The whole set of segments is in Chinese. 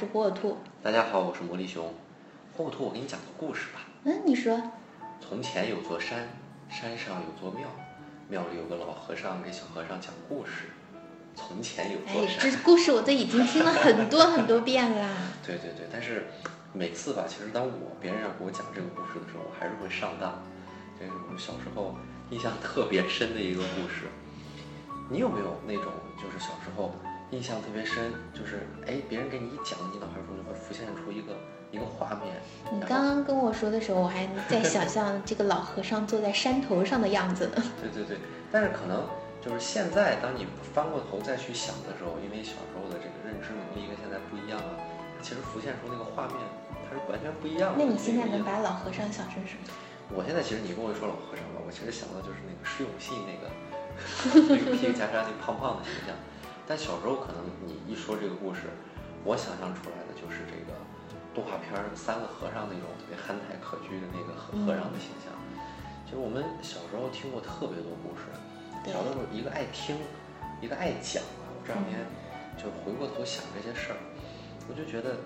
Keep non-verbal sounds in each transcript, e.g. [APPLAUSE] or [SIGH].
是火火兔。大家好，我是魔力熊。火火兔，我给你讲个故事吧。嗯，你说。从前有座山，山上有座庙，庙里有个老和尚给小和尚讲故事。从前有座山。哎，这故事我都已经听了很多很多遍啦。[LAUGHS] 对对对，但是每次吧，其实当我别人要给我讲这个故事的时候，我还是会上当。这是我们小时候印象特别深的一个故事。你有没有那种，就是小时候印象特别深，就是哎，别人给你一讲，你脑海中就会浮现出一个一个画面。你刚刚跟我说的时候，我还在想象 [LAUGHS] 这个老和尚坐在山头上的样子呢。对对对，但是可能就是现在，当你翻过头再去想的时候，因为小时候的这个认知能力跟现在不一样了，其实浮现出那个画面，它是完全不一样的。那你现在能把老和尚想成什么？我现在其实你跟我说老和尚吧，我其实想到就是那个释永信那个。[LAUGHS] 那个皮皮夹夹、那胖胖的形象，但小时候可能你一说这个故事，我想象出来的就是这个动画片三个和尚那种特别憨态可掬的那个和和尚的形象。其实我们小时候听过特别多故事，小的时候一个爱听，一个爱讲啊。我这两天就回过头想这些事儿，我就觉得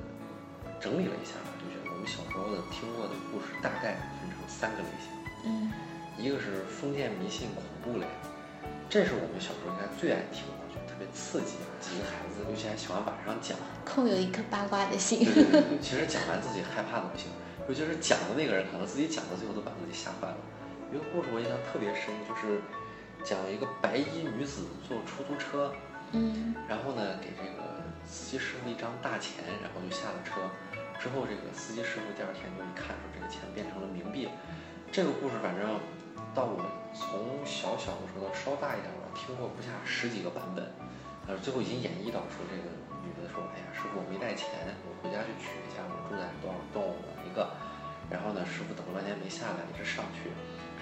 整理了一下，就觉得我们小时候的听过的故事大概分成三个类型。嗯，一个是封建迷信恐怖类。这是我们小时候应该最爱听的，别刺激。几个孩子尤其还喜欢晚上讲，空有一颗八卦的心。对对对，其实讲完自己害怕的不行，尤其是讲的那个人，可能自己讲到最后都把自己吓坏了。一个故事我印象特别深，就是讲一个白衣女子坐出租车，嗯，然后呢给这个司机师傅一张大钱，然后就下了车。之后这个司机师傅第二天就一看，说这个钱变成了冥币。这个故事反正。到我从小小的时候到稍大一点，吧听过不下十几个版本，呃，最后已经演绎到说这个女的说，哎呀，师傅我没带钱，我回家去取一下，我住在多少栋哪一个，然后呢，师傅等了半天没下来，一直上去，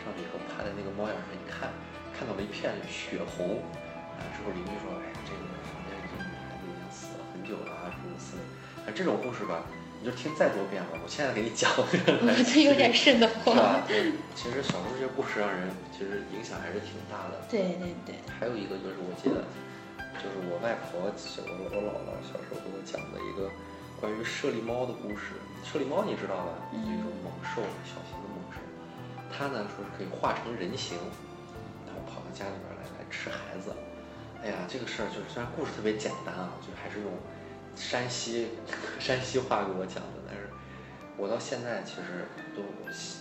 上去以后趴在那个猫眼上一看，看到了一片血红，啊，之后邻居说，哎呀，这个房间里这个女孩子已经死了很久了啊，什么死，啊，这种故事吧。你就听再多遍吧，我现在给你讲，我这有点瘆得慌。是吧？其实小时候这些故事让人其实影响还是挺大的。对对对。还有一个就是我记得，就是我外婆小我我姥姥小时候给我讲的一个关于舍利猫的故事。舍利猫你知道吧？一种猛兽，小型的猛兽。它呢说是可以化成人形，然后跑到家里边来来吃孩子。哎呀，这个事儿就是虽然故事特别简单啊，就还是用。山西 [LAUGHS] 山西话给我讲的，但是我到现在其实都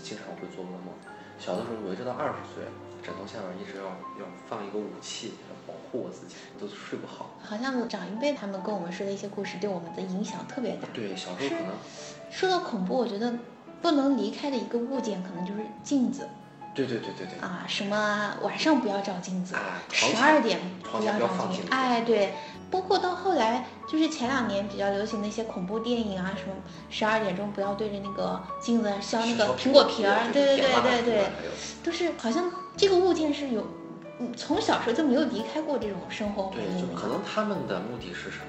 经常会做噩梦。小的时候，我一直到二十岁，枕头下面一直要要放一个武器，来保护我自己，都睡不好。好像长一辈他们跟我们说的一些故事，对我们的影响特别大。对，小时候可能说到恐怖，我觉得不能离开的一个物件，可能就是镜子。对对对对对。啊，什么晚上不要照镜子，十二点不要照镜子。哎，对。包括到后来，就是前两年比较流行的一些恐怖电影啊，什么十二点钟不要对着那个镜子削那个苹果皮儿，对对对对对，都是好像这个物件是有，从小时候就没有离开过这种生活环境。对，就可能他们的目的是什么？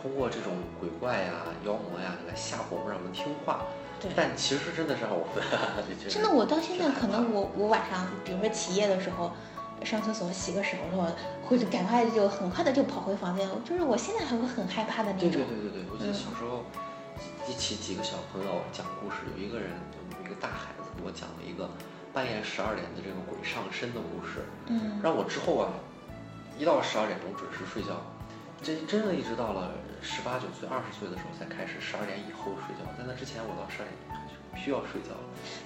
通过这种鬼怪呀、妖魔呀来吓唬我们，让我们听话。对。但其实真的是让我们，[LAUGHS] 真的，我到现在可能我我晚上，比如说起夜的时候。上厕所洗个手，然后会赶快就很快的就跑回房间，就是我现在还会很害怕的那种。对对对对对，我记得小时候一起几个小朋友讲故事，有一个人一个大孩子给我讲了一个半夜十二点的这个鬼上身的故事，嗯，让我之后啊一到十二点钟准时睡觉，这真的一直到了十八九岁、二十岁的时候才开始十二点以后睡觉，在那之前我到十二点需要睡觉，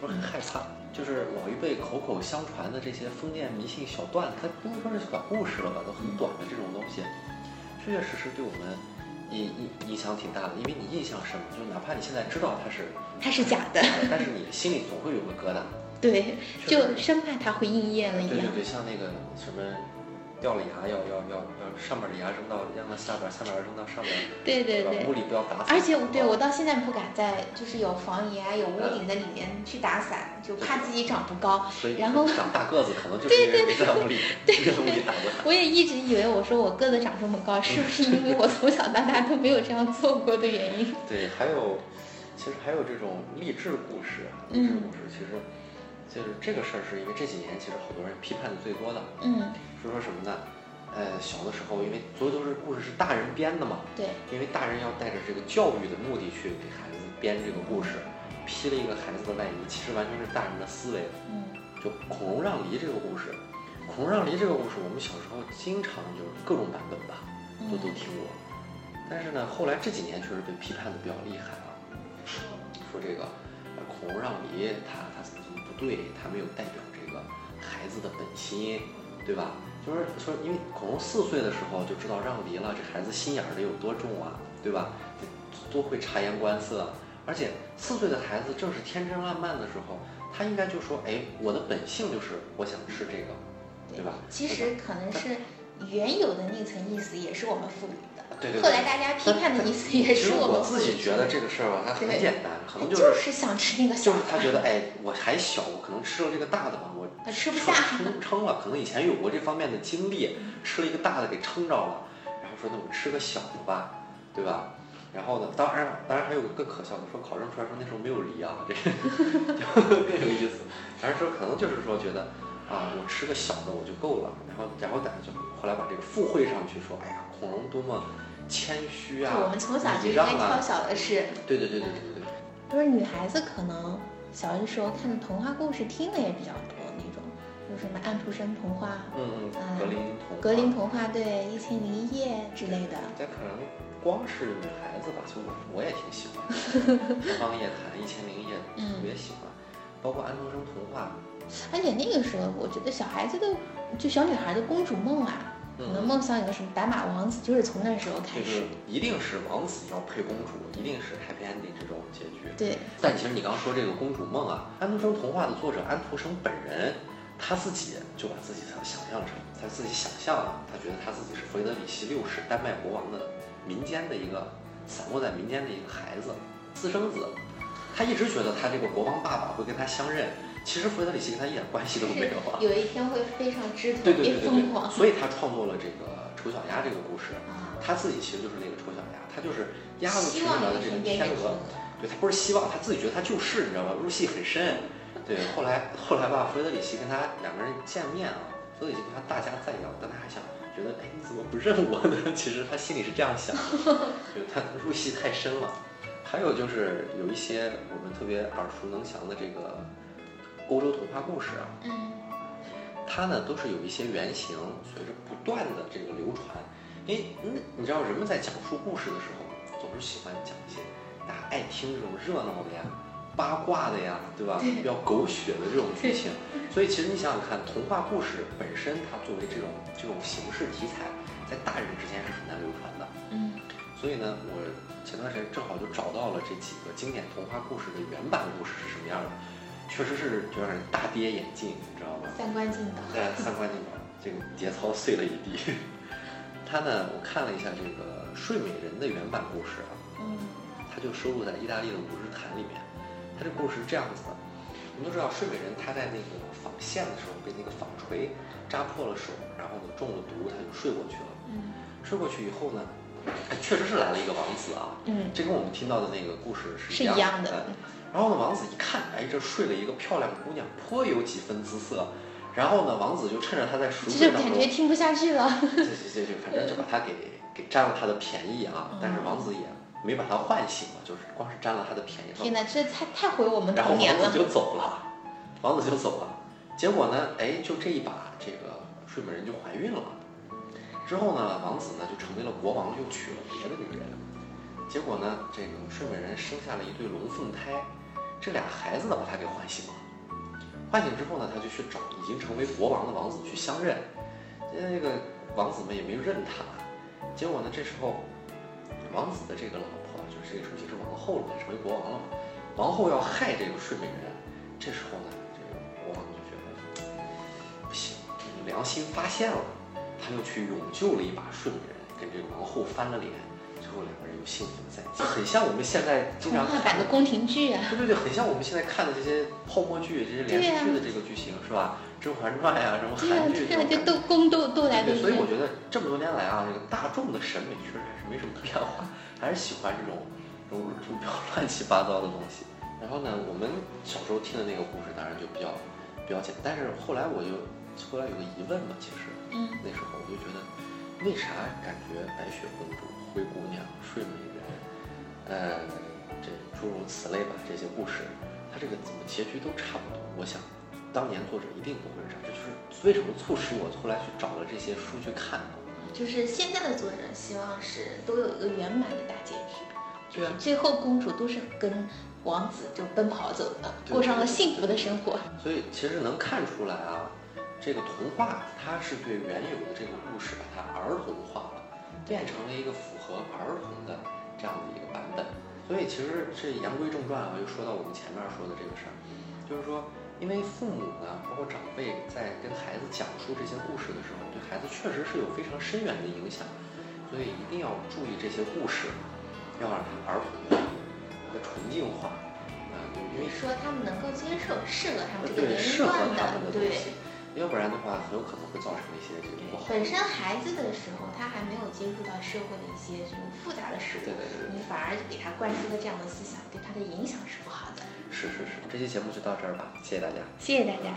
我很害怕。就是老一辈口口相传的这些封建迷信小段子，它不能说是小故事了吧，都很短的这种东西，确确实实对我们影影影响挺大的。因为你印象深嘛，就哪怕你现在知道它是 [LAUGHS] 它是假的，[LAUGHS] 但是你心里总会有个疙瘩。对，就生怕它会应验了一样。对对对，像那个什么。掉了牙，要要要要上面的牙扔到扔到下边，下边扔到上边。对对对。屋里不要打伞。而且，对我到现在不敢在就是有房檐、有屋顶的里面去打伞，就怕自己长不高。然后长大个子可能就是因为在屋里在屋里打的。我也一直以为我说我个子长这么高，是不是因为我从小到大都没有这样做过的原因？对，还有，其实还有这种励志故事，励志故事其实。就是这个事儿，是因为这几年其实好多人批判的最多的，嗯，是说什么呢？呃，小的时候，因为所有都是故事是大人编的嘛，对，因为大人要带着这个教育的目的去给孩子编这个故事，披了一个孩子的外衣，其实完全是大人的思维。嗯，就孔融让梨这个故事，孔融让梨这个故事，我们小时候经常就是各种版本吧，都都听过。但是呢，后来这几年确实被批判的比较厉害啊，说这个呃孔融让梨，他他对，他没有代表这个孩子的本心，对吧？就是说，因为孔融四岁的时候就知道让梨了，这孩子心眼儿得有多重啊，对吧？多会察言观色，而且四岁的孩子正是天真烂漫的时候，他应该就说，哎，我的本性就是我想吃这个，对吧？其实可能是原有的那层意思也是我们赋予的，对对对。后来大家批判的意思也是我们我自己觉得这个事儿吧，它很简单，可能就是想吃那个小。就是他觉得，哎，我还小，我可能吃了这个大的吧，我他吃不下，撑撑了，可能以前有过这方面的经历，吃了一个大的给撑着了，然后说那我吃个小的吧，对吧？然后呢，当然，当然还有个更可笑的，说考证出来说那时候没有梨啊，这个 [LAUGHS] 更 [LAUGHS] 有意思。反正说可能就是说觉得啊，我吃个小的我就够了。然后，然后大家就后来把这个附会上去说，哎呀，孔融多么谦虚啊，我们从小就应该挑小的吃。对对对对对对对。就是女孩子可能小的时候看的童话故事听的也比较多那种，有什么安徒生童话，嗯嗯，格林童格林童话，对，一千零一夜之类的。但可能。光是女孩子吧，就我我也挺喜欢《天 [LAUGHS] 方夜谭》《一千零一夜》，包括安徒生童话。而且那个时候，我觉得小孩子的，就小女孩的公主梦啊，可能梦想有个什么白马王子，就是从那时候开始。一定是王子要配公主，一定是 happy ending 这种结局。对。但其实你刚说这个公主梦啊，安徒生童话的作者安徒生本人，他自己就把自己想象成，他自己想象了，他觉得他自己是弗雷德里希六世丹麦国王的。民间的一个散落在民间的一个孩子，私生子，他一直觉得他这个国王爸爸会跟他相认，其实弗雷德里希跟他一点关系都没有啊。有一天会非常知足，对对对对对。所以他创作了这个丑小鸭这个故事，他自己其实就是那个丑小鸭，他就是鸭子群里面的这个天鹅。对他不是希望，他自己觉得他就是，你知道吧？入戏很深。对，[LAUGHS] 后来后来吧，弗雷德里希跟他两个人见面啊，弗雷德里希对他大家赞扬，但他还想。觉得哎，你怎么不认我呢？[LAUGHS] 其实他心里是这样想，[LAUGHS] 就他入戏太深了。还有就是有一些我们特别耳熟能详的这个欧洲童话故事啊，嗯，它呢都是有一些原型，随着不断的这个流传。因为那你知道人们在讲述故事的时候，总是喜欢讲一些大家爱听这种热闹的呀。八卦的呀，对吧？比较狗血的这种剧情，所以其实你想想看，童话故事本身它作为这种这种形式题材，在大人之间是很难流传的。嗯，所以呢，我前段时间正好就找到了这几个经典童话故事的原版故事是什么样的，确实是就让人大跌眼镜，你知道吗？三观尽倒。对，三观尽倒，这个节操碎了一地。[LAUGHS] 他呢，我看了一下这个《睡美人》的原版故事啊，嗯，它就收录在意大利的《五日谈》里面。他这故事是这样子的，我们都知道睡美人她在那个纺线的时候被那个纺锤扎破了手，然后呢中了毒，她就睡过去了。嗯，睡过去以后呢，确实是来了一个王子啊。嗯，这跟我们听到的那个故事是一样的。然后呢，王子一看，哎，这睡了一个漂亮姑娘，颇有几分姿色。然后呢，王子就趁着她在熟睡当中，感觉听不下去了。[LAUGHS] 对对对，反正就把她给给占了她的便宜啊。但是王子也。没把她唤醒了，就是光是占了他的便宜。天哪，这太太毁我们童年了。然后王子就走了，王子就走了。结果呢，哎，就这一把，这个睡美人就怀孕了。之后呢，王子呢就成为了国王，又娶了别的女人。结果呢，这个睡美人生下了一对龙凤胎，这俩孩子呢把他给唤醒了。唤醒之后呢，他就去找已经成为国王的王子去相认。那个王子们也没认他。结果呢，这时候。王子的这个老婆，就是这个时候已经是王后了，成为国王了嘛。王后要害这个睡美人，这时候呢，这个国王就觉得不行，良心发现了，他又去勇救了一把舜人，跟这个王后翻了脸，最后两个人又幸福的在一起。很像我们现在经常看的宫廷剧啊。对对对，很像我们现在看的这些泡沫剧、这些连续剧的这个剧情，是吧？《甄嬛传》呀，什么韩剧，就斗宫斗斗来斗去。所以我觉得这么多年来啊，这个大众的审美确实还是。没什么变化，还是喜欢这种这种这种比较乱七八糟的东西。然后呢，我们小时候听的那个故事当然就比较比较简单，但是后来我就后来有个疑问嘛，其实，嗯，那时候我就觉得，为啥感觉白雪公主、灰姑娘、睡美人，呃，这诸如此类吧，这些故事，它这个怎么结局都差不多？我想，当年作者一定不会这样，这就是为什么促使我后来去找了这些书去看。就是现在的作者希望是都有一个圆满的大结局，就是，最后公主都是跟王子就奔跑走的，过上了幸福的生活。所以其实能看出来啊，这个童话它是对原有的这个故事把它儿童化了，变成了一个符合儿童的这样的一个版本。所以其实这言归正传啊，又说到我们前面说的这个事儿，就是说。因为父母呢，包括长辈在跟孩子讲述这些故事的时候，对孩子确实是有非常深远的影响，所以一定要注意这些故事，要让它儿童化、和纯净化，啊，因为说他们能够接受，适合他们这个对年龄适合段他们的东对。西，要不然的话，很有可能会造成一些这个不好。本身孩子的时候，他还没有接触到社会的一些这种复杂的事物，对对对对你反而给他灌输了这样的思想，对他的影响是不好的。是是是，这期节目就到这儿吧，谢谢大家。谢谢大家。